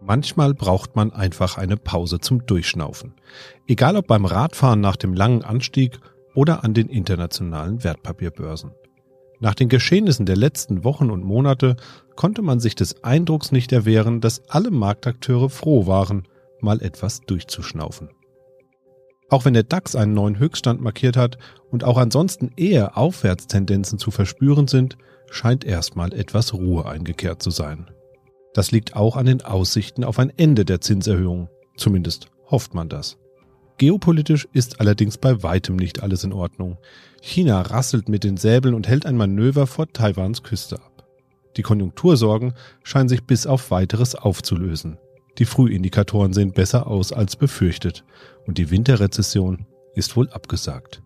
Manchmal braucht man einfach eine Pause zum Durchschnaufen. Egal ob beim Radfahren nach dem langen Anstieg oder an den internationalen Wertpapierbörsen. Nach den Geschehnissen der letzten Wochen und Monate konnte man sich des Eindrucks nicht erwehren, dass alle Marktakteure froh waren, mal etwas durchzuschnaufen. Auch wenn der DAX einen neuen Höchststand markiert hat und auch ansonsten eher Aufwärtstendenzen zu verspüren sind, scheint erstmal etwas Ruhe eingekehrt zu sein. Das liegt auch an den Aussichten auf ein Ende der Zinserhöhung. Zumindest hofft man das. Geopolitisch ist allerdings bei weitem nicht alles in Ordnung. China rasselt mit den Säbeln und hält ein Manöver vor Taiwans Küste ab. Die Konjunktursorgen scheinen sich bis auf weiteres aufzulösen. Die Frühindikatoren sehen besser aus als befürchtet und die Winterrezession ist wohl abgesagt.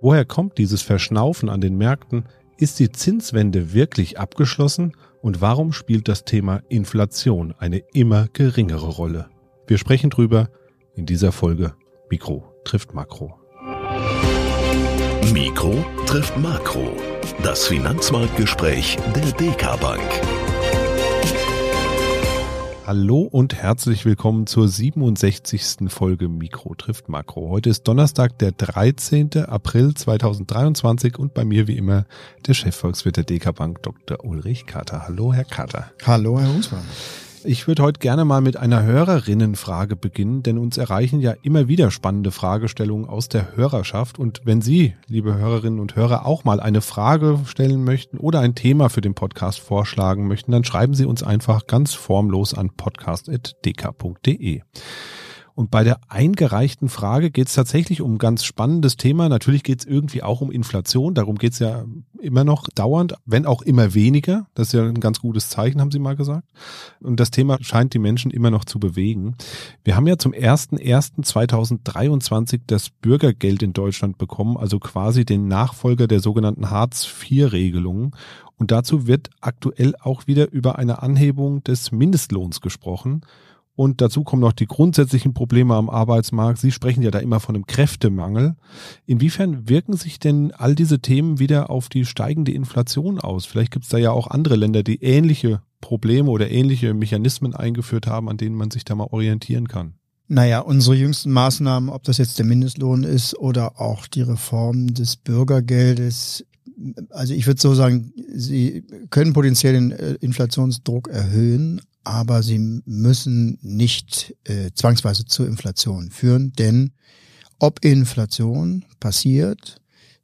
Woher kommt dieses Verschnaufen an den Märkten? Ist die Zinswende wirklich abgeschlossen und warum spielt das Thema Inflation eine immer geringere Rolle? Wir sprechen drüber in dieser Folge Mikro trifft Makro. Mikro trifft Makro. Das Finanzmarktgespräch der DK Bank. Hallo und herzlich willkommen zur 67. Folge Mikro trifft Makro. Heute ist Donnerstag, der 13. April 2023 und bei mir wie immer der Chefvolkswirt der DK Bank, Dr. Ulrich Kater. Hallo, Herr Kater. Hallo, Herr Husmann. Ich würde heute gerne mal mit einer Hörerinnenfrage beginnen, denn uns erreichen ja immer wieder spannende Fragestellungen aus der Hörerschaft. Und wenn Sie, liebe Hörerinnen und Hörer, auch mal eine Frage stellen möchten oder ein Thema für den Podcast vorschlagen möchten, dann schreiben Sie uns einfach ganz formlos an podcast.dk.de. Und bei der eingereichten Frage geht es tatsächlich um ein ganz spannendes Thema. Natürlich geht es irgendwie auch um Inflation. Darum geht es ja immer noch dauernd, wenn auch immer weniger. Das ist ja ein ganz gutes Zeichen, haben Sie mal gesagt. Und das Thema scheint die Menschen immer noch zu bewegen. Wir haben ja zum 01.01.2023 das Bürgergeld in Deutschland bekommen, also quasi den Nachfolger der sogenannten Hartz-IV-Regelungen. Und dazu wird aktuell auch wieder über eine Anhebung des Mindestlohns gesprochen. Und dazu kommen noch die grundsätzlichen Probleme am Arbeitsmarkt. Sie sprechen ja da immer von einem Kräftemangel. Inwiefern wirken sich denn all diese Themen wieder auf die steigende Inflation aus? Vielleicht gibt es da ja auch andere Länder, die ähnliche Probleme oder ähnliche Mechanismen eingeführt haben, an denen man sich da mal orientieren kann. Naja, unsere jüngsten Maßnahmen, ob das jetzt der Mindestlohn ist oder auch die Reform des Bürgergeldes, also ich würde so sagen, sie können potenziell den äh, Inflationsdruck erhöhen, aber sie müssen nicht äh, zwangsweise zur Inflation führen, denn ob Inflation passiert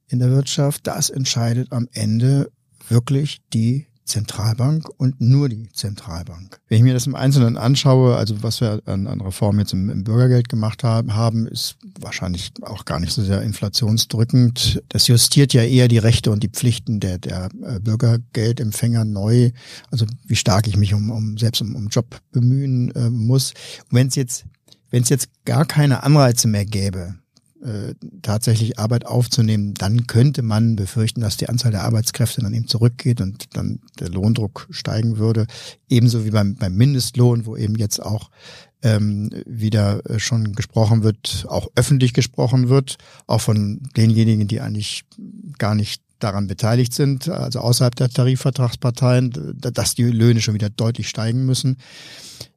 in der Wirtschaft, das entscheidet am Ende wirklich die Zentralbank und nur die Zentralbank. Wenn ich mir das im Einzelnen anschaue, also was wir an, an Reformen jetzt im, im, Bürgergeld gemacht haben, haben, ist wahrscheinlich auch gar nicht so sehr inflationsdrückend. Das justiert ja eher die Rechte und die Pflichten der, der äh, Bürgergeldempfänger neu, also wie stark ich mich um, um selbst um, um Job bemühen äh, muss. Und wenn es jetzt wenn es jetzt gar keine Anreize mehr gäbe, äh, tatsächlich Arbeit aufzunehmen, dann könnte man befürchten, dass die Anzahl der Arbeitskräfte dann eben zurückgeht und dann der Lohndruck steigen würde. Ebenso wie beim, beim Mindestlohn, wo eben jetzt auch ähm, wieder äh, schon gesprochen wird, auch öffentlich gesprochen wird, auch von denjenigen, die eigentlich gar nicht daran beteiligt sind, also außerhalb der Tarifvertragsparteien, dass die Löhne schon wieder deutlich steigen müssen.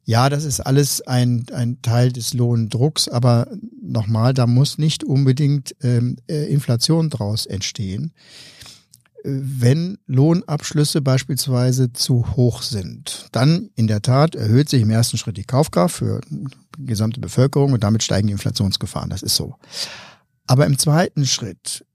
Ja, das ist alles ein, ein Teil des Lohndrucks, aber nochmal, da muss nicht unbedingt ähm, äh, Inflation draus entstehen. Wenn Lohnabschlüsse beispielsweise zu hoch sind, dann in der Tat erhöht sich im ersten Schritt die Kaufkraft für die gesamte Bevölkerung und damit steigen die Inflationsgefahren. Das ist so. Aber im zweiten Schritt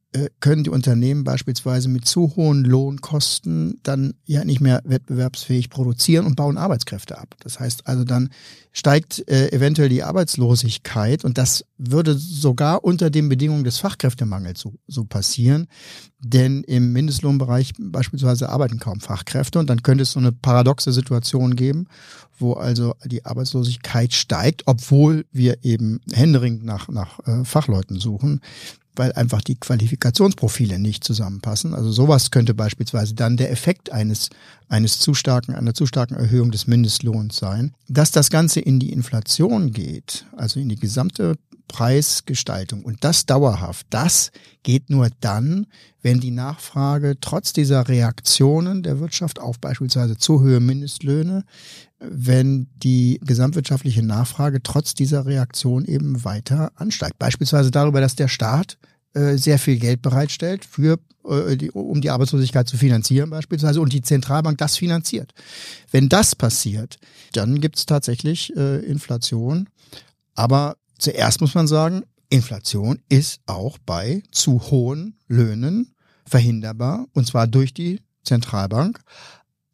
können die Unternehmen beispielsweise mit zu hohen Lohnkosten dann ja nicht mehr wettbewerbsfähig produzieren und bauen Arbeitskräfte ab. Das heißt also dann steigt äh, eventuell die Arbeitslosigkeit und das würde sogar unter den Bedingungen des Fachkräftemangels so, so passieren, denn im Mindestlohnbereich beispielsweise arbeiten kaum Fachkräfte und dann könnte es so eine paradoxe Situation geben, wo also die Arbeitslosigkeit steigt, obwohl wir eben händeringend nach, nach äh, Fachleuten suchen weil einfach die Qualifikationsprofile nicht zusammenpassen. Also sowas könnte beispielsweise dann der Effekt eines, eines zu starken, einer zu starken Erhöhung des Mindestlohns sein. Dass das Ganze in die Inflation geht, also in die gesamte Preisgestaltung und das dauerhaft, das geht nur dann, wenn die Nachfrage trotz dieser Reaktionen der Wirtschaft auf beispielsweise zu hohe Mindestlöhne, wenn die gesamtwirtschaftliche Nachfrage trotz dieser Reaktion eben weiter ansteigt. Beispielsweise darüber, dass der Staat äh, sehr viel Geld bereitstellt für äh, die, um die Arbeitslosigkeit zu finanzieren beispielsweise und die Zentralbank das finanziert. Wenn das passiert, dann gibt es tatsächlich äh, Inflation. Aber zuerst muss man sagen, Inflation ist auch bei zu hohen Löhnen verhinderbar und zwar durch die Zentralbank.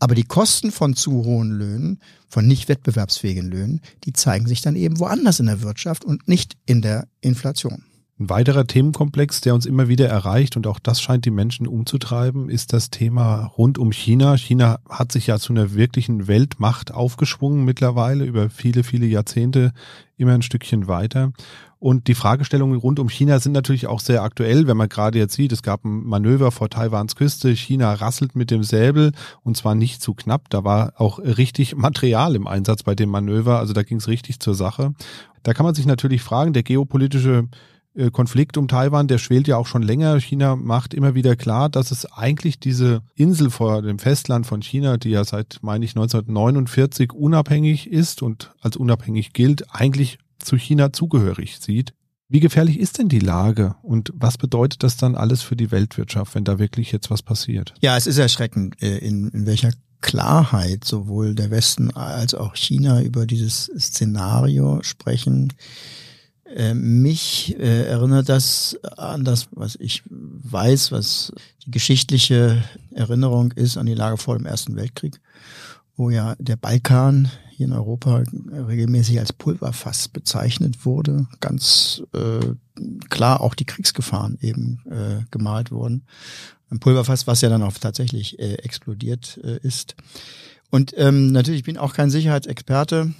Aber die Kosten von zu hohen Löhnen, von nicht wettbewerbsfähigen Löhnen, die zeigen sich dann eben woanders in der Wirtschaft und nicht in der Inflation. Ein weiterer Themenkomplex, der uns immer wieder erreicht und auch das scheint die Menschen umzutreiben, ist das Thema rund um China. China hat sich ja zu einer wirklichen Weltmacht aufgeschwungen mittlerweile über viele, viele Jahrzehnte immer ein Stückchen weiter. Und die Fragestellungen rund um China sind natürlich auch sehr aktuell, wenn man gerade jetzt sieht, es gab ein Manöver vor Taiwans Küste, China rasselt mit dem Säbel und zwar nicht zu knapp, da war auch richtig Material im Einsatz bei dem Manöver, also da ging es richtig zur Sache. Da kann man sich natürlich fragen, der geopolitische Konflikt um Taiwan, der schwelt ja auch schon länger. China macht immer wieder klar, dass es eigentlich diese Insel vor dem Festland von China, die ja seit, meine ich, 1949 unabhängig ist und als unabhängig gilt, eigentlich zu China zugehörig sieht. Wie gefährlich ist denn die Lage und was bedeutet das dann alles für die Weltwirtschaft, wenn da wirklich jetzt was passiert? Ja, es ist erschreckend, äh, in, in welcher Klarheit sowohl der Westen als auch China über dieses Szenario sprechen. Äh, mich äh, erinnert das an das, was ich weiß, was die geschichtliche Erinnerung ist an die Lage vor dem Ersten Weltkrieg, wo ja der Balkan hier in Europa regelmäßig als Pulverfass bezeichnet wurde. Ganz äh, klar auch die Kriegsgefahren eben äh, gemalt wurden. Ein Pulverfass, was ja dann auch tatsächlich äh, explodiert äh, ist. Und ähm, natürlich bin auch kein Sicherheitsexperte.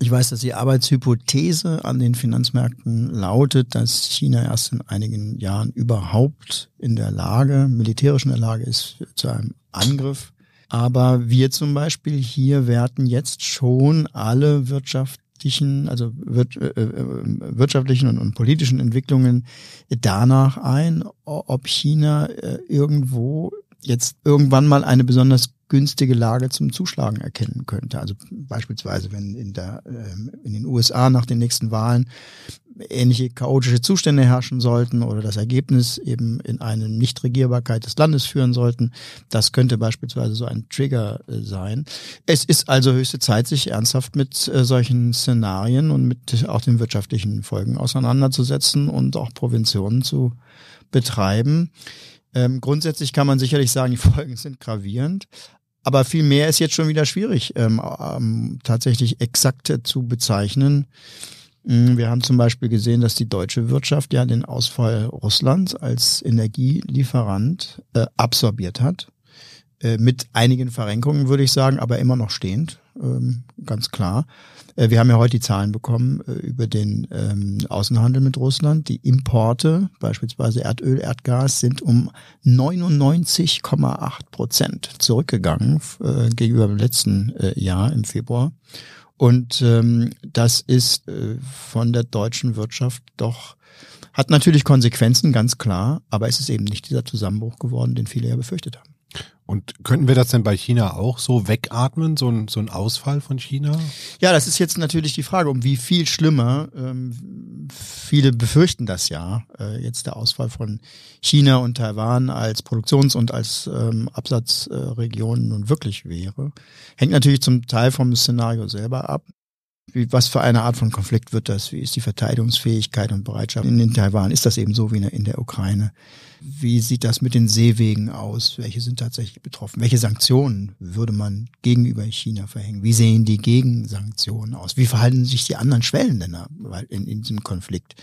Ich weiß, dass die Arbeitshypothese an den Finanzmärkten lautet, dass China erst in einigen Jahren überhaupt in der Lage, militärisch in der Lage ist zu einem Angriff. Aber wir zum Beispiel hier werten jetzt schon alle wirtschaftlichen, also äh, äh, wirtschaftlichen und, politischen Entwicklungen danach ein, ob China äh, irgendwo jetzt irgendwann mal eine besonders günstige Lage zum Zuschlagen erkennen könnte. Also beispielsweise, wenn in, der, ähm, in den USA nach den nächsten Wahlen ähnliche chaotische Zustände herrschen sollten oder das Ergebnis eben in eine Nichtregierbarkeit des Landes führen sollten. Das könnte beispielsweise so ein Trigger äh, sein. Es ist also höchste Zeit, sich ernsthaft mit äh, solchen Szenarien und mit auch den wirtschaftlichen Folgen auseinanderzusetzen und auch Provintionen zu betreiben. Ähm, grundsätzlich kann man sicherlich sagen, die Folgen sind gravierend. Aber viel mehr ist jetzt schon wieder schwierig, ähm, ähm, tatsächlich exakt zu bezeichnen. Mm, wir haben zum Beispiel gesehen, dass die deutsche Wirtschaft ja den Ausfall Russlands als Energielieferant äh, absorbiert hat. Äh, mit einigen Verrenkungen, würde ich sagen, aber immer noch stehend, ganz klar. Äh, wir haben ja heute die Zahlen bekommen äh, über den ähm, Außenhandel mit Russland. Die Importe, beispielsweise Erdöl, Erdgas, sind um 99,8 Prozent zurückgegangen äh, gegenüber dem letzten Jahr im Februar. Und ähm, das ist von der deutschen Wirtschaft doch, hat natürlich Konsequenzen, ganz klar, aber es ist eben nicht dieser Zusammenbruch geworden, den viele ja befürchtet haben. Und könnten wir das denn bei China auch so wegatmen, so ein, so ein Ausfall von China? Ja, das ist jetzt natürlich die Frage, um wie viel schlimmer. Ähm, viele befürchten das ja, äh, jetzt der Ausfall von China und Taiwan als Produktions- und als ähm, Absatzregion nun wirklich wäre. Hängt natürlich zum Teil vom Szenario selber ab. Wie, was für eine Art von Konflikt wird das? Wie ist die Verteidigungsfähigkeit und Bereitschaft in, in Taiwan? Ist das eben so wie in der Ukraine? Wie sieht das mit den Seewegen aus? Welche sind tatsächlich betroffen? Welche Sanktionen würde man gegenüber China verhängen? Wie sehen die Gegensanktionen aus? Wie verhalten sich die anderen Schwellenländer in, in diesem Konflikt?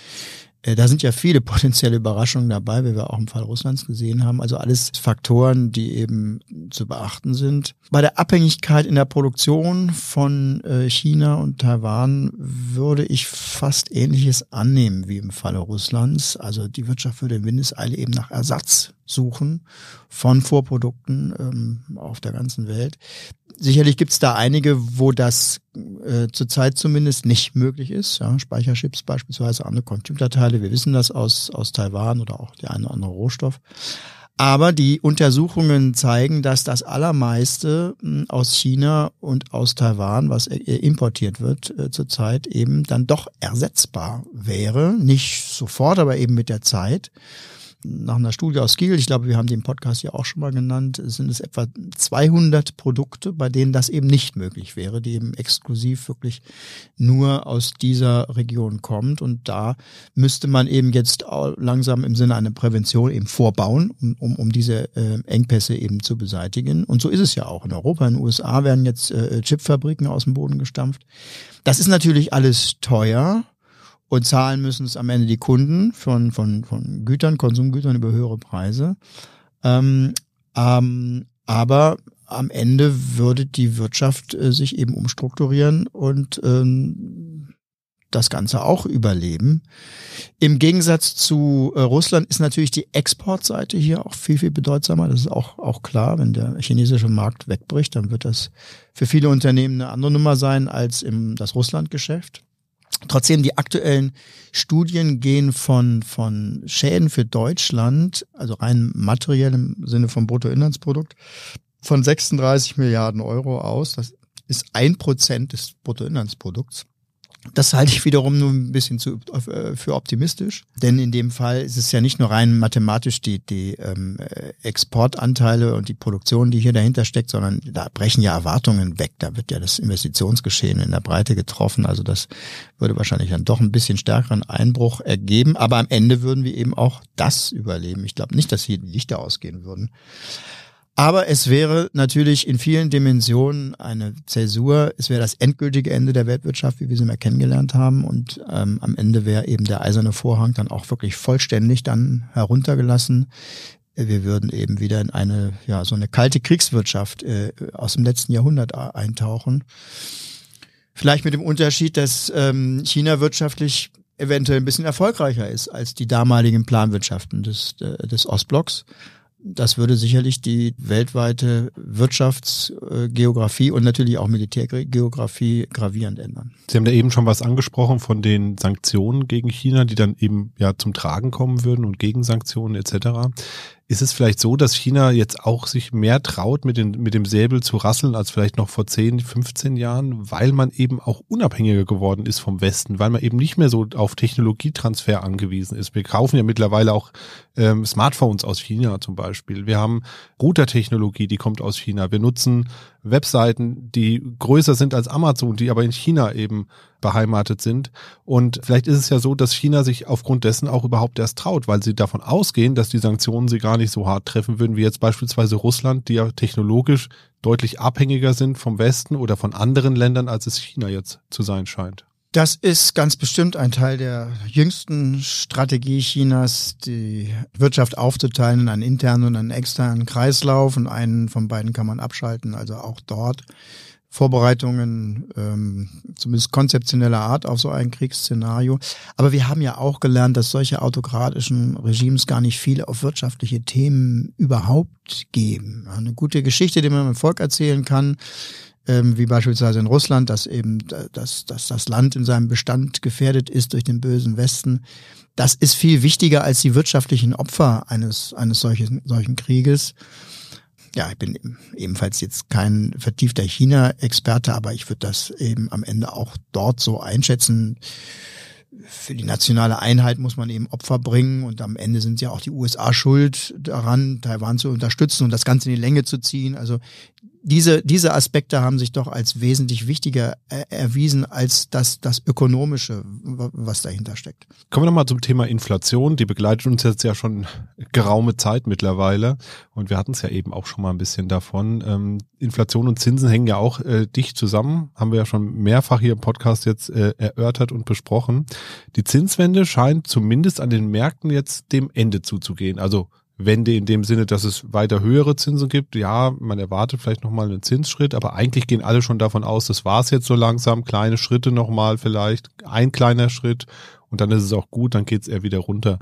Äh, da sind ja viele potenzielle Überraschungen dabei, wie wir auch im Fall Russlands gesehen haben. Also alles Faktoren, die eben zu beachten sind. Bei der Abhängigkeit in der Produktion von äh, China und Taiwan würde ich fast Ähnliches annehmen wie im Falle Russlands. Also die Wirtschaft würde in Windeseile eben nach Ersatz suchen von Vorprodukten ähm, auf der ganzen Welt. Sicherlich gibt es da einige, wo das äh, zurzeit zumindest nicht möglich ist. Ja, Speicherchips beispielsweise, andere Computerteile. Wir wissen das aus, aus Taiwan oder auch der eine oder andere Rohstoff. Aber die Untersuchungen zeigen, dass das allermeiste hm, aus China und aus Taiwan, was äh, importiert wird äh, zurzeit, eben dann doch ersetzbar wäre. Nicht sofort, aber eben mit der Zeit nach einer Studie aus Kiel, ich glaube, wir haben den Podcast ja auch schon mal genannt, sind es etwa 200 Produkte, bei denen das eben nicht möglich wäre, die eben exklusiv wirklich nur aus dieser Region kommt. Und da müsste man eben jetzt langsam im Sinne einer Prävention eben vorbauen, um, um, um diese äh, Engpässe eben zu beseitigen. Und so ist es ja auch. In Europa, in den USA werden jetzt äh, Chipfabriken aus dem Boden gestampft. Das ist natürlich alles teuer und zahlen müssen es am Ende die Kunden von, von, von Gütern, Konsumgütern über höhere Preise. Ähm, ähm, aber am Ende würde die Wirtschaft äh, sich eben umstrukturieren und ähm, das Ganze auch überleben. Im Gegensatz zu äh, Russland ist natürlich die Exportseite hier auch viel, viel bedeutsamer. Das ist auch, auch klar. Wenn der chinesische Markt wegbricht, dann wird das für viele Unternehmen eine andere Nummer sein als im das Russlandgeschäft. Trotzdem, die aktuellen Studien gehen von, von Schäden für Deutschland, also rein materiell im Sinne vom Bruttoinlandsprodukt, von 36 Milliarden Euro aus. Das ist ein Prozent des Bruttoinlandsprodukts. Das halte ich wiederum nur ein bisschen zu, äh, für optimistisch, denn in dem Fall ist es ja nicht nur rein mathematisch die, die ähm, Exportanteile und die Produktion, die hier dahinter steckt, sondern da brechen ja Erwartungen weg. Da wird ja das Investitionsgeschehen in der Breite getroffen. Also das würde wahrscheinlich dann doch ein bisschen stärkeren Einbruch ergeben. Aber am Ende würden wir eben auch das überleben. Ich glaube nicht, dass hier die Lichter ausgehen würden. Aber es wäre natürlich in vielen Dimensionen eine Zäsur. Es wäre das endgültige Ende der Weltwirtschaft, wie wir sie mal kennengelernt haben. Und ähm, am Ende wäre eben der eiserne Vorhang dann auch wirklich vollständig dann heruntergelassen. Wir würden eben wieder in eine, ja, so eine kalte Kriegswirtschaft äh, aus dem letzten Jahrhundert eintauchen. Vielleicht mit dem Unterschied, dass ähm, China wirtschaftlich eventuell ein bisschen erfolgreicher ist als die damaligen Planwirtschaften des, äh, des Ostblocks das würde sicherlich die weltweite Wirtschaftsgeografie und natürlich auch Militärgeografie gravierend ändern. Sie haben da eben schon was angesprochen von den Sanktionen gegen China, die dann eben ja zum Tragen kommen würden und Gegensanktionen etc. Ist es vielleicht so, dass China jetzt auch sich mehr traut, mit, den, mit dem Säbel zu rasseln, als vielleicht noch vor 10, 15 Jahren, weil man eben auch unabhängiger geworden ist vom Westen, weil man eben nicht mehr so auf Technologietransfer angewiesen ist. Wir kaufen ja mittlerweile auch ähm, Smartphones aus China zum Beispiel. Wir haben Router-Technologie, die kommt aus China. Wir nutzen Webseiten, die größer sind als Amazon, die aber in China eben beheimatet sind. Und vielleicht ist es ja so, dass China sich aufgrund dessen auch überhaupt erst traut, weil sie davon ausgehen, dass die Sanktionen sie gar nicht so hart treffen würden, wie jetzt beispielsweise Russland, die ja technologisch deutlich abhängiger sind vom Westen oder von anderen Ländern, als es China jetzt zu sein scheint. Das ist ganz bestimmt ein Teil der jüngsten Strategie Chinas, die Wirtschaft aufzuteilen in einen internen und einen externen Kreislauf und einen von beiden kann man abschalten. Also auch dort Vorbereitungen, ähm, zumindest konzeptioneller Art auf so ein Kriegsszenario. Aber wir haben ja auch gelernt, dass solche autokratischen Regimes gar nicht viel auf wirtschaftliche Themen überhaupt geben. Eine gute Geschichte, die man dem Volk erzählen kann, ähm, wie beispielsweise in Russland, dass eben dass, dass das Land in seinem Bestand gefährdet ist durch den bösen Westen. Das ist viel wichtiger als die wirtschaftlichen Opfer eines, eines solchen, solchen Krieges. Ja, ich bin ebenfalls jetzt kein vertiefter China-Experte, aber ich würde das eben am Ende auch dort so einschätzen für die nationale Einheit muss man eben Opfer bringen und am Ende sind ja auch die USA schuld daran, Taiwan zu unterstützen und das Ganze in die Länge zu ziehen. Also diese, diese Aspekte haben sich doch als wesentlich wichtiger erwiesen als das, das Ökonomische, was dahinter steckt. Kommen wir nochmal zum Thema Inflation. Die begleitet uns jetzt ja schon geraume Zeit mittlerweile. Und wir hatten es ja eben auch schon mal ein bisschen davon. Ähm, Inflation und Zinsen hängen ja auch äh, dicht zusammen. Haben wir ja schon mehrfach hier im Podcast jetzt äh, erörtert und besprochen. Die Zinswende scheint zumindest an den Märkten jetzt dem Ende zuzugehen. Also Wende in dem Sinne, dass es weiter höhere Zinsen gibt. Ja, man erwartet vielleicht nochmal einen Zinsschritt, aber eigentlich gehen alle schon davon aus, das war es jetzt so langsam, kleine Schritte nochmal vielleicht, ein kleiner Schritt und dann ist es auch gut, dann geht es eher wieder runter.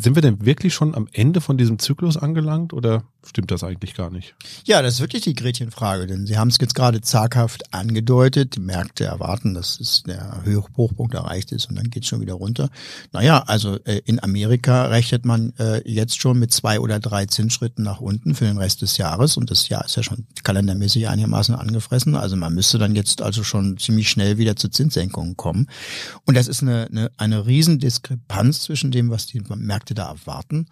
Sind wir denn wirklich schon am Ende von diesem Zyklus angelangt oder stimmt das eigentlich gar nicht? Ja, das ist wirklich die Gretchenfrage, denn Sie haben es jetzt gerade zaghaft angedeutet. Die Märkte erwarten, dass es der Hochpunkt erreicht ist und dann geht es schon wieder runter. Naja, also äh, in Amerika rechnet man äh, jetzt schon mit zwei oder drei Zinsschritten nach unten für den Rest des Jahres und das Jahr ist ja schon kalendermäßig einigermaßen angefressen. Also man müsste dann jetzt also schon ziemlich schnell wieder zu Zinssenkungen kommen. Und das ist eine, eine, eine Riesendiskrepanz zwischen dem, was die Märkte Märkte da erwarten.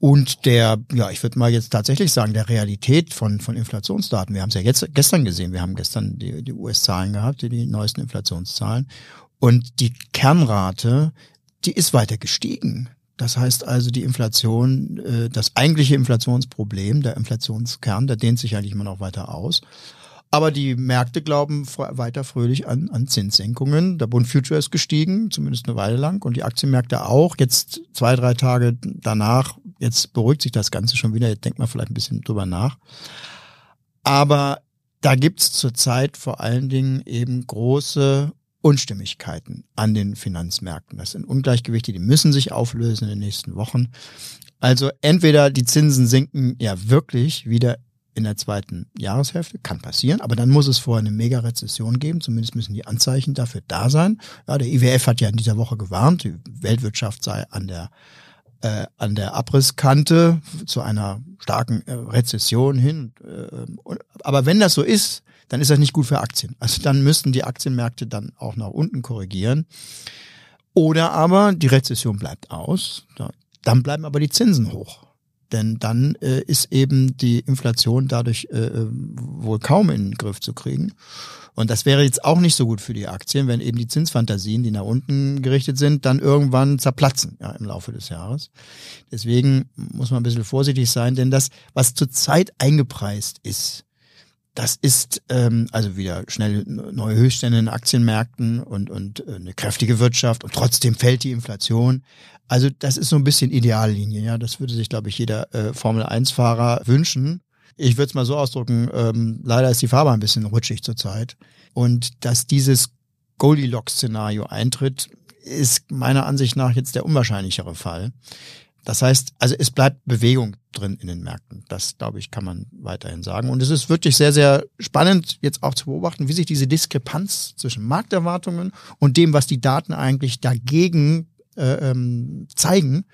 Und der, ja, ich würde mal jetzt tatsächlich sagen, der Realität von, von Inflationsdaten. Wir haben es ja jetzt gestern gesehen. Wir haben gestern die, die US-Zahlen gehabt, die, die neuesten Inflationszahlen. Und die Kernrate, die ist weiter gestiegen. Das heißt also, die Inflation, äh, das eigentliche Inflationsproblem, der Inflationskern, der dehnt sich eigentlich immer noch weiter aus. Aber die Märkte glauben weiter fröhlich an, an Zinssenkungen. Der Bund Future ist gestiegen, zumindest eine Weile lang, und die Aktienmärkte auch. Jetzt zwei, drei Tage danach, jetzt beruhigt sich das Ganze schon wieder. Jetzt denkt man vielleicht ein bisschen drüber nach. Aber da gibt's zurzeit vor allen Dingen eben große Unstimmigkeiten an den Finanzmärkten. Das sind Ungleichgewichte, die müssen sich auflösen in den nächsten Wochen. Also entweder die Zinsen sinken ja wirklich wieder in der zweiten Jahreshälfte. Kann passieren, aber dann muss es vorher eine Mega-Rezession geben. Zumindest müssen die Anzeichen dafür da sein. Ja, der IWF hat ja in dieser Woche gewarnt, die Weltwirtschaft sei an der äh, an der Abrisskante zu einer starken äh, Rezession hin. Äh, aber wenn das so ist, dann ist das nicht gut für Aktien. Also dann müssten die Aktienmärkte dann auch nach unten korrigieren. Oder aber die Rezession bleibt aus, dann bleiben aber die Zinsen hoch. Denn dann äh, ist eben die Inflation dadurch äh, äh, wohl kaum in den Griff zu kriegen. Und das wäre jetzt auch nicht so gut für die Aktien, wenn eben die Zinsfantasien, die nach unten gerichtet sind, dann irgendwann zerplatzen ja, im Laufe des Jahres. Deswegen muss man ein bisschen vorsichtig sein, denn das, was zurzeit eingepreist ist, das ist ähm, also wieder schnell neue Höchststände in Aktienmärkten und, und äh, eine kräftige Wirtschaft und trotzdem fällt die Inflation. Also das ist so ein bisschen Ideallinie, ja. Das würde sich, glaube ich, jeder äh, Formel-1-Fahrer wünschen. Ich würde es mal so ausdrücken, ähm, leider ist die Farbe ein bisschen rutschig zurzeit. Und dass dieses Goldilocks-Szenario eintritt, ist meiner Ansicht nach jetzt der unwahrscheinlichere Fall. Das heißt, also es bleibt Bewegung drin in den Märkten. Das, glaube ich, kann man weiterhin sagen. Und es ist wirklich sehr, sehr spannend, jetzt auch zu beobachten, wie sich diese Diskrepanz zwischen Markterwartungen und dem, was die Daten eigentlich dagegen äh, ähm, zeigen,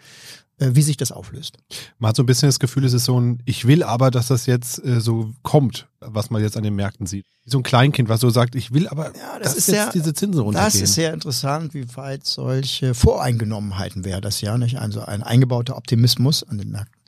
wie sich das auflöst. Man hat so ein bisschen das Gefühl, es ist so ein, ich will aber, dass das jetzt äh, so kommt, was man jetzt an den Märkten sieht. Wie so ein Kleinkind, was so sagt, ich will aber, ja, das ist jetzt sehr, diese Zinsen runtergehen. Das ist sehr interessant, wie weit solche Voreingenommenheiten wäre das ja, nicht? Also ein eingebauter Optimismus an den Märkten.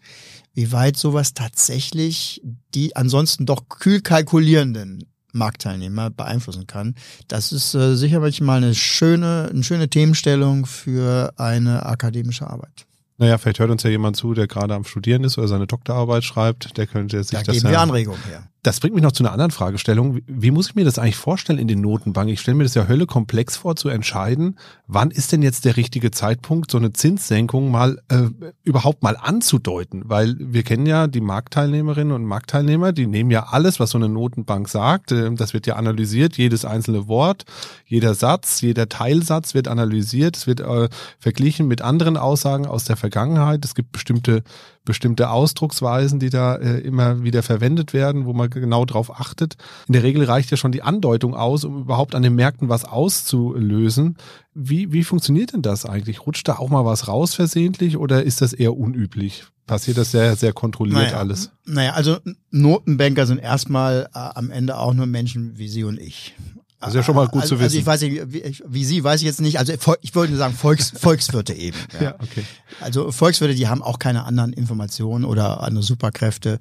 Wie weit sowas tatsächlich die ansonsten doch kühl kalkulierenden Marktteilnehmer beeinflussen kann. Das ist äh, sicher manchmal eine schöne, eine schöne Themenstellung für eine akademische Arbeit. Naja, vielleicht hört uns ja jemand zu, der gerade am Studieren ist oder seine Doktorarbeit schreibt, der könnte sich da das. Geben wir Anregungen her. Das bringt mich noch zu einer anderen Fragestellung. Wie muss ich mir das eigentlich vorstellen in den Notenbanken? Ich stelle mir das ja Hölle komplex vor, zu entscheiden, wann ist denn jetzt der richtige Zeitpunkt, so eine Zinssenkung mal äh, überhaupt mal anzudeuten? Weil wir kennen ja die Marktteilnehmerinnen und Marktteilnehmer, die nehmen ja alles, was so eine Notenbank sagt. Äh, das wird ja analysiert, jedes einzelne Wort, jeder Satz, jeder Teilsatz wird analysiert. Es wird äh, verglichen mit anderen Aussagen aus der Vergangenheit. Es gibt bestimmte bestimmte Ausdrucksweisen, die da äh, immer wieder verwendet werden, wo man genau drauf achtet. In der Regel reicht ja schon die Andeutung aus, um überhaupt an den Märkten was auszulösen. Wie, wie funktioniert denn das eigentlich? Rutscht da auch mal was raus versehentlich oder ist das eher unüblich? Passiert das sehr, sehr kontrolliert naja, alles? Naja, also Notenbanker sind erstmal äh, am Ende auch nur Menschen wie Sie und ich. Das ist ja schon mal gut also, zu wissen. Also ich weiß nicht, wie, wie Sie, weiß ich jetzt nicht. Also ich wollte nur sagen, Volks, Volkswirte eben. Ja. ja, okay. Also Volkswirte, die haben auch keine anderen Informationen oder andere Superkräfte.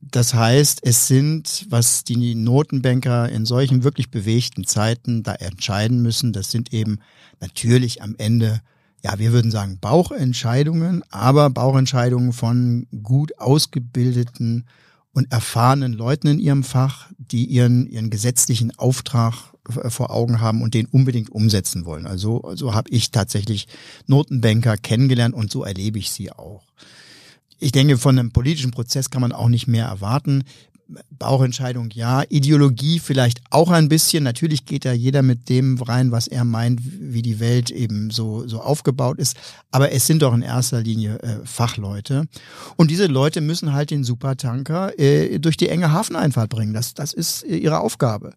Das heißt, es sind, was die Notenbanker in solchen wirklich bewegten Zeiten da entscheiden müssen, das sind eben natürlich am Ende ja, wir würden sagen Bauchentscheidungen, aber Bauchentscheidungen von gut ausgebildeten und erfahrenen Leuten in ihrem Fach, die ihren, ihren gesetzlichen Auftrag vor Augen haben und den unbedingt umsetzen wollen. Also so habe ich tatsächlich Notenbanker kennengelernt und so erlebe ich sie auch. Ich denke, von einem politischen Prozess kann man auch nicht mehr erwarten. Bauchentscheidung ja, Ideologie vielleicht auch ein bisschen. Natürlich geht da jeder mit dem rein, was er meint, wie die Welt eben so, so aufgebaut ist. Aber es sind doch in erster Linie äh, Fachleute. Und diese Leute müssen halt den Supertanker äh, durch die enge Hafeneinfahrt bringen. Das, das ist ihre Aufgabe.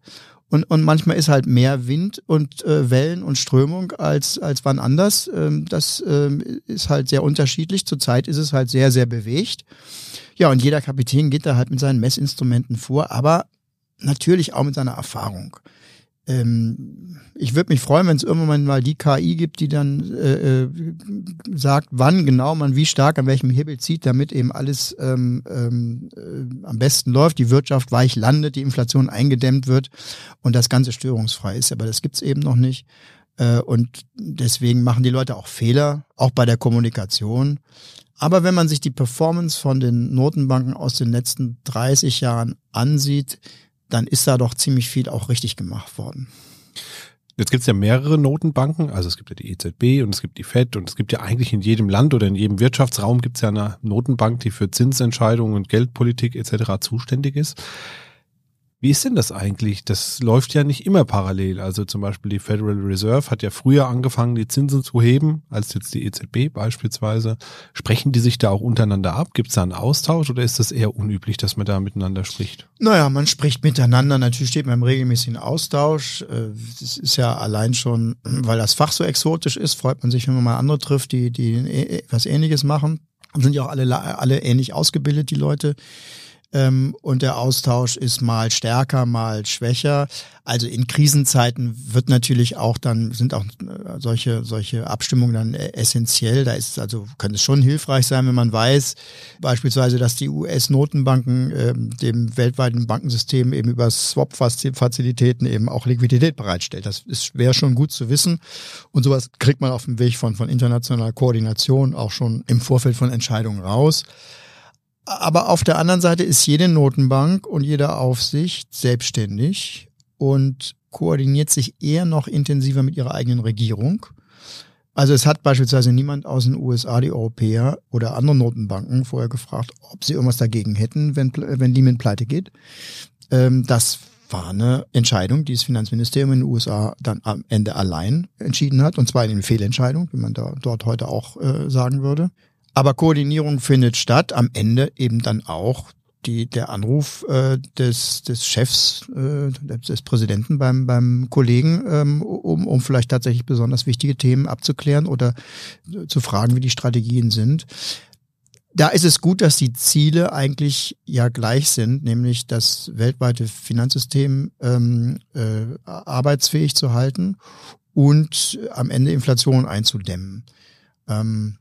Und, und manchmal ist halt mehr Wind und äh, Wellen und Strömung als, als wann anders. Ähm, das ähm, ist halt sehr unterschiedlich. Zurzeit ist es halt sehr, sehr bewegt. Ja, und jeder Kapitän geht da halt mit seinen Messinstrumenten vor, aber natürlich auch mit seiner Erfahrung. Ähm, ich würde mich freuen, wenn es irgendwann mal die KI gibt, die dann äh, äh, sagt, wann genau man wie stark an welchem Hebel zieht, damit eben alles ähm, ähm, äh, am besten läuft, die Wirtschaft weich landet, die Inflation eingedämmt wird und das Ganze störungsfrei ist. Aber das gibt's eben noch nicht. Äh, und deswegen machen die Leute auch Fehler, auch bei der Kommunikation. Aber wenn man sich die Performance von den Notenbanken aus den letzten 30 Jahren ansieht, dann ist da doch ziemlich viel auch richtig gemacht worden. Jetzt gibt es ja mehrere Notenbanken, also es gibt ja die EZB und es gibt die FED und es gibt ja eigentlich in jedem Land oder in jedem Wirtschaftsraum gibt es ja eine Notenbank, die für Zinsentscheidungen und Geldpolitik etc. zuständig ist. Wie ist denn das eigentlich? Das läuft ja nicht immer parallel. Also zum Beispiel die Federal Reserve hat ja früher angefangen, die Zinsen zu heben, als jetzt die EZB beispielsweise. Sprechen die sich da auch untereinander ab? Gibt es da einen Austausch oder ist das eher unüblich, dass man da miteinander spricht? Naja, man spricht miteinander. Natürlich steht man im regelmäßigen Austausch. Es äh, ist ja allein schon, weil das Fach so exotisch ist, freut man sich, wenn man mal andere trifft, die, die was Ähnliches machen. Und sind ja auch alle, alle ähnlich ausgebildet, die Leute ähm, und der Austausch ist mal stärker, mal schwächer. Also in Krisenzeiten wird natürlich auch dann, sind auch äh, solche, solche Abstimmungen dann äh, essentiell. Da ist also, könnte es schon hilfreich sein, wenn man weiß, beispielsweise, dass die US-Notenbanken äh, dem weltweiten Bankensystem eben über Swap-Fazilitäten eben auch Liquidität bereitstellt. Das wäre schon gut zu wissen. Und sowas kriegt man auf dem Weg von, von internationaler Koordination auch schon im Vorfeld von Entscheidungen raus. Aber auf der anderen Seite ist jede Notenbank und jede Aufsicht selbstständig und koordiniert sich eher noch intensiver mit ihrer eigenen Regierung. Also es hat beispielsweise niemand aus den USA, die Europäer oder andere Notenbanken vorher gefragt, ob sie irgendwas dagegen hätten, wenn, wenn Lehman pleite geht. Ähm, das war eine Entscheidung, die das Finanzministerium in den USA dann am Ende allein entschieden hat, und zwar eine Fehlentscheidung, wie man da dort heute auch äh, sagen würde. Aber Koordinierung findet statt, am Ende eben dann auch die, der Anruf äh, des, des Chefs, äh, des Präsidenten beim, beim Kollegen, ähm, um, um vielleicht tatsächlich besonders wichtige Themen abzuklären oder zu fragen, wie die Strategien sind. Da ist es gut, dass die Ziele eigentlich ja gleich sind, nämlich das weltweite Finanzsystem ähm, äh, arbeitsfähig zu halten und am Ende Inflation einzudämmen. Ähm,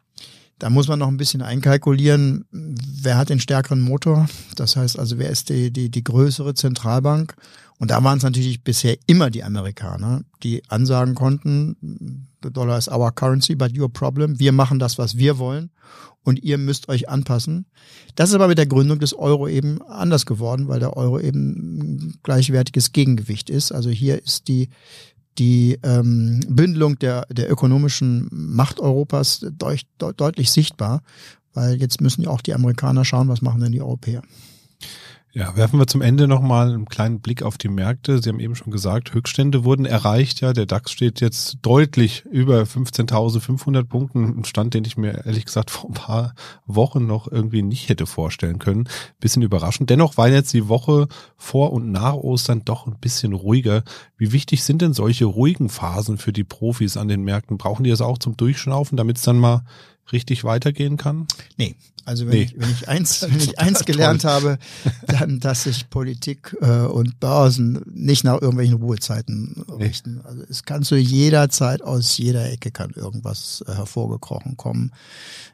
da muss man noch ein bisschen einkalkulieren, wer hat den stärkeren Motor. Das heißt also, wer ist die, die, die größere Zentralbank? Und da waren es natürlich bisher immer die Amerikaner, die ansagen konnten, the dollar is our currency, but your problem. Wir machen das, was wir wollen und ihr müsst euch anpassen. Das ist aber mit der Gründung des Euro eben anders geworden, weil der Euro eben ein gleichwertiges Gegengewicht ist. Also hier ist die die ähm, Bündelung der, der ökonomischen Macht Europas deut, deut, deutlich sichtbar, weil jetzt müssen ja auch die Amerikaner schauen, was machen denn die Europäer. Ja, werfen wir zum Ende nochmal einen kleinen Blick auf die Märkte. Sie haben eben schon gesagt, Höchststände wurden erreicht. Ja, der DAX steht jetzt deutlich über 15.500 Punkten. Ein Stand, den ich mir ehrlich gesagt vor ein paar Wochen noch irgendwie nicht hätte vorstellen können. Bisschen überraschend. Dennoch war jetzt die Woche vor und nach Ostern doch ein bisschen ruhiger. Wie wichtig sind denn solche ruhigen Phasen für die Profis an den Märkten? Brauchen die das auch zum Durchschnaufen, damit es dann mal richtig weitergehen kann? Nee, also wenn, nee. ich, wenn ich eins, wenn ich eins gelernt habe, dann, dass sich Politik äh, und Börsen nicht nach irgendwelchen Ruhezeiten nee. richten. Also es kann zu jeder Zeit aus jeder Ecke kann irgendwas äh, hervorgekrochen kommen.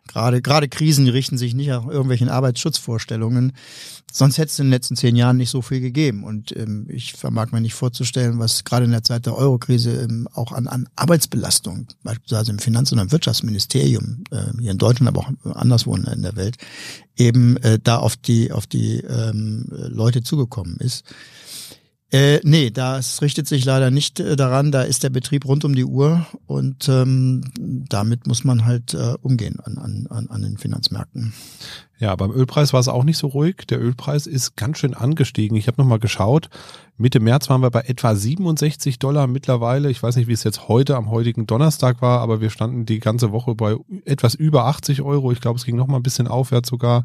Gerade gerade Krisen richten sich nicht nach irgendwelchen Arbeitsschutzvorstellungen. Sonst hätte es in den letzten zehn Jahren nicht so viel gegeben. Und ähm, ich vermag mir nicht vorzustellen, was gerade in der Zeit der Eurokrise ähm, auch an, an Arbeitsbelastung, beispielsweise im Finanz- und im Wirtschaftsministerium, äh, hier in Deutschland, aber auch anderswo in der Welt, eben äh, da auf die, auf die ähm, Leute zugekommen ist. Äh, nee, das richtet sich leider nicht äh, daran. Da ist der Betrieb rund um die Uhr und ähm, damit muss man halt äh, umgehen an, an, an den Finanzmärkten. Ja, beim Ölpreis war es auch nicht so ruhig. Der Ölpreis ist ganz schön angestiegen. Ich habe nochmal geschaut. Mitte März waren wir bei etwa 67 Dollar mittlerweile. Ich weiß nicht, wie es jetzt heute am heutigen Donnerstag war, aber wir standen die ganze Woche bei etwas über 80 Euro. Ich glaube, es ging nochmal ein bisschen aufwärts sogar.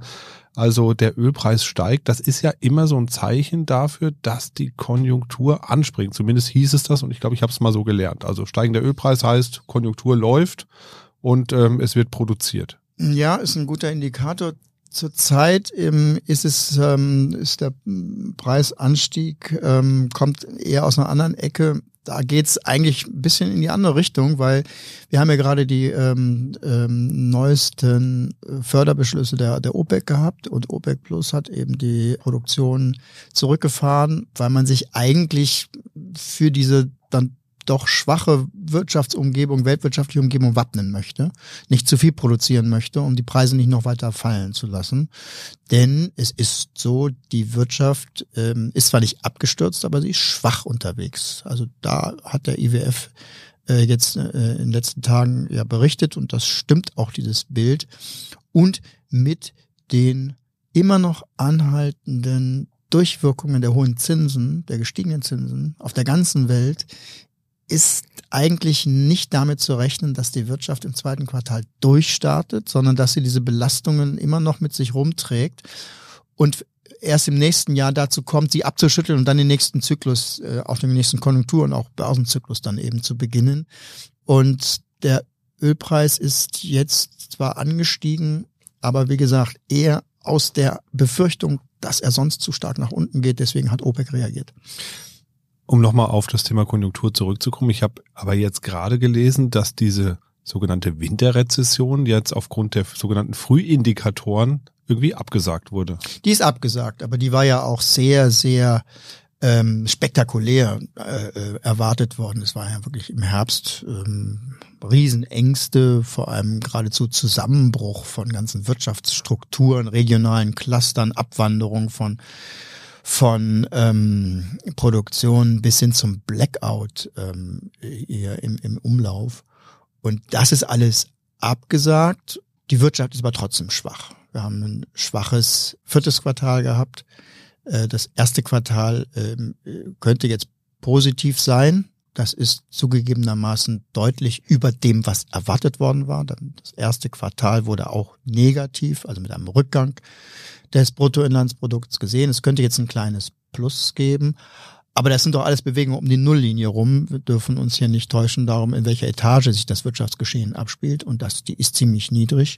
Also der Ölpreis steigt. Das ist ja immer so ein Zeichen dafür, dass die Konjunktur anspringt. Zumindest hieß es das und ich glaube, ich habe es mal so gelernt. Also steigender Ölpreis heißt, Konjunktur läuft und ähm, es wird produziert. Ja, ist ein guter Indikator. Zurzeit ähm, ist es ähm, ist der Preisanstieg ähm, kommt eher aus einer anderen Ecke. Da geht's eigentlich ein bisschen in die andere Richtung, weil wir haben ja gerade die ähm, ähm, neuesten Förderbeschlüsse der, der OPEC gehabt und OPEC Plus hat eben die Produktion zurückgefahren, weil man sich eigentlich für diese dann doch schwache Wirtschaftsumgebung, weltwirtschaftliche Umgebung wappnen möchte, nicht zu viel produzieren möchte, um die Preise nicht noch weiter fallen zu lassen. Denn es ist so, die Wirtschaft ähm, ist zwar nicht abgestürzt, aber sie ist schwach unterwegs. Also da hat der IWF äh, jetzt äh, in den letzten Tagen ja berichtet und das stimmt auch dieses Bild. Und mit den immer noch anhaltenden Durchwirkungen der hohen Zinsen, der gestiegenen Zinsen auf der ganzen Welt ist eigentlich nicht damit zu rechnen, dass die Wirtschaft im zweiten Quartal durchstartet, sondern dass sie diese Belastungen immer noch mit sich rumträgt und erst im nächsten Jahr dazu kommt, sie abzuschütteln und dann den nächsten Zyklus, äh, auf den nächsten Konjunktur- und auch Börsenzyklus dann eben zu beginnen. Und der Ölpreis ist jetzt zwar angestiegen, aber wie gesagt, eher aus der Befürchtung, dass er sonst zu stark nach unten geht. Deswegen hat OPEC reagiert. Um nochmal auf das Thema Konjunktur zurückzukommen, ich habe aber jetzt gerade gelesen, dass diese sogenannte Winterrezession jetzt aufgrund der sogenannten Frühindikatoren irgendwie abgesagt wurde. Die ist abgesagt, aber die war ja auch sehr, sehr ähm, spektakulär äh, äh erwartet worden. Es war ja wirklich im Herbst ähm, Riesenängste, vor allem geradezu Zusammenbruch von ganzen Wirtschaftsstrukturen, regionalen Clustern, Abwanderung von von ähm, Produktion bis hin zum Blackout ähm, hier im, im Umlauf. Und das ist alles abgesagt. Die Wirtschaft ist aber trotzdem schwach. Wir haben ein schwaches viertes Quartal gehabt. Äh, das erste Quartal ähm, könnte jetzt positiv sein. Das ist zugegebenermaßen deutlich über dem, was erwartet worden war. Das erste Quartal wurde auch negativ, also mit einem Rückgang des Bruttoinlandsprodukts gesehen. Es könnte jetzt ein kleines Plus geben. Aber das sind doch alles Bewegungen um die Nulllinie rum. Wir dürfen uns hier nicht täuschen darum, in welcher Etage sich das Wirtschaftsgeschehen abspielt. Und das, die ist ziemlich niedrig.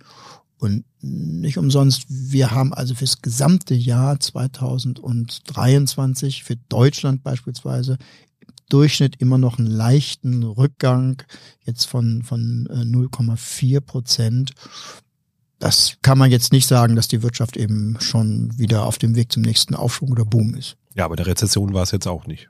Und nicht umsonst, wir haben also fürs gesamte Jahr 2023 für Deutschland beispielsweise Durchschnitt immer noch einen leichten Rückgang jetzt von, von 0,4 äh, Prozent das kann man jetzt nicht sagen, dass die Wirtschaft eben schon wieder auf dem Weg zum nächsten Aufschwung oder Boom ist. Ja, aber der Rezession war es jetzt auch nicht.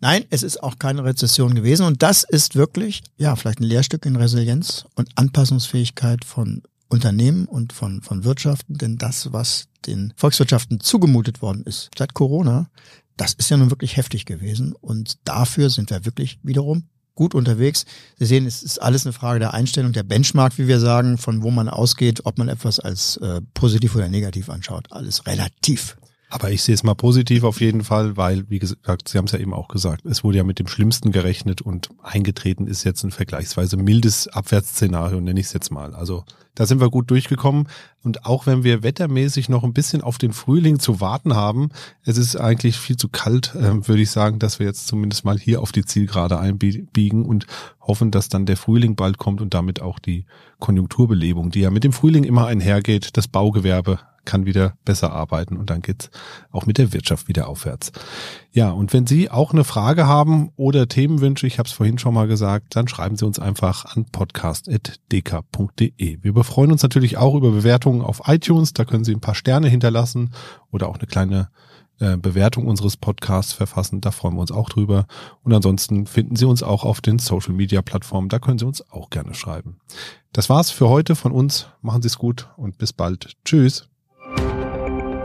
Nein, es ist auch keine Rezession gewesen und das ist wirklich, ja, vielleicht ein Lehrstück in Resilienz und Anpassungsfähigkeit von Unternehmen und von, von Wirtschaften, denn das, was den Volkswirtschaften zugemutet worden ist seit Corona, das ist ja nun wirklich heftig gewesen und dafür sind wir wirklich wiederum gut unterwegs. Sie sehen, es ist alles eine Frage der Einstellung, der Benchmark, wie wir sagen, von wo man ausgeht, ob man etwas als äh, positiv oder negativ anschaut. Alles relativ. Aber ich sehe es mal positiv auf jeden Fall, weil, wie gesagt, Sie haben es ja eben auch gesagt, es wurde ja mit dem Schlimmsten gerechnet und eingetreten ist jetzt ein vergleichsweise mildes Abwärtsszenario, nenne ich es jetzt mal. Also da sind wir gut durchgekommen. Und auch wenn wir wettermäßig noch ein bisschen auf den Frühling zu warten haben, es ist eigentlich viel zu kalt, äh, würde ich sagen, dass wir jetzt zumindest mal hier auf die Zielgerade einbiegen und hoffen, dass dann der Frühling bald kommt und damit auch die Konjunkturbelebung, die ja mit dem Frühling immer einhergeht, das Baugewerbe kann wieder besser arbeiten und dann geht's auch mit der Wirtschaft wieder aufwärts. Ja, und wenn Sie auch eine Frage haben oder Themenwünsche, ich habe es vorhin schon mal gesagt, dann schreiben Sie uns einfach an podcast.dk.de. Wir freuen uns natürlich auch über Bewertungen auf iTunes, da können Sie ein paar Sterne hinterlassen oder auch eine kleine äh, Bewertung unseres Podcasts verfassen. Da freuen wir uns auch drüber. Und ansonsten finden Sie uns auch auf den Social Media Plattformen. Da können Sie uns auch gerne schreiben. Das war's für heute von uns. Machen Sie es gut und bis bald. Tschüss.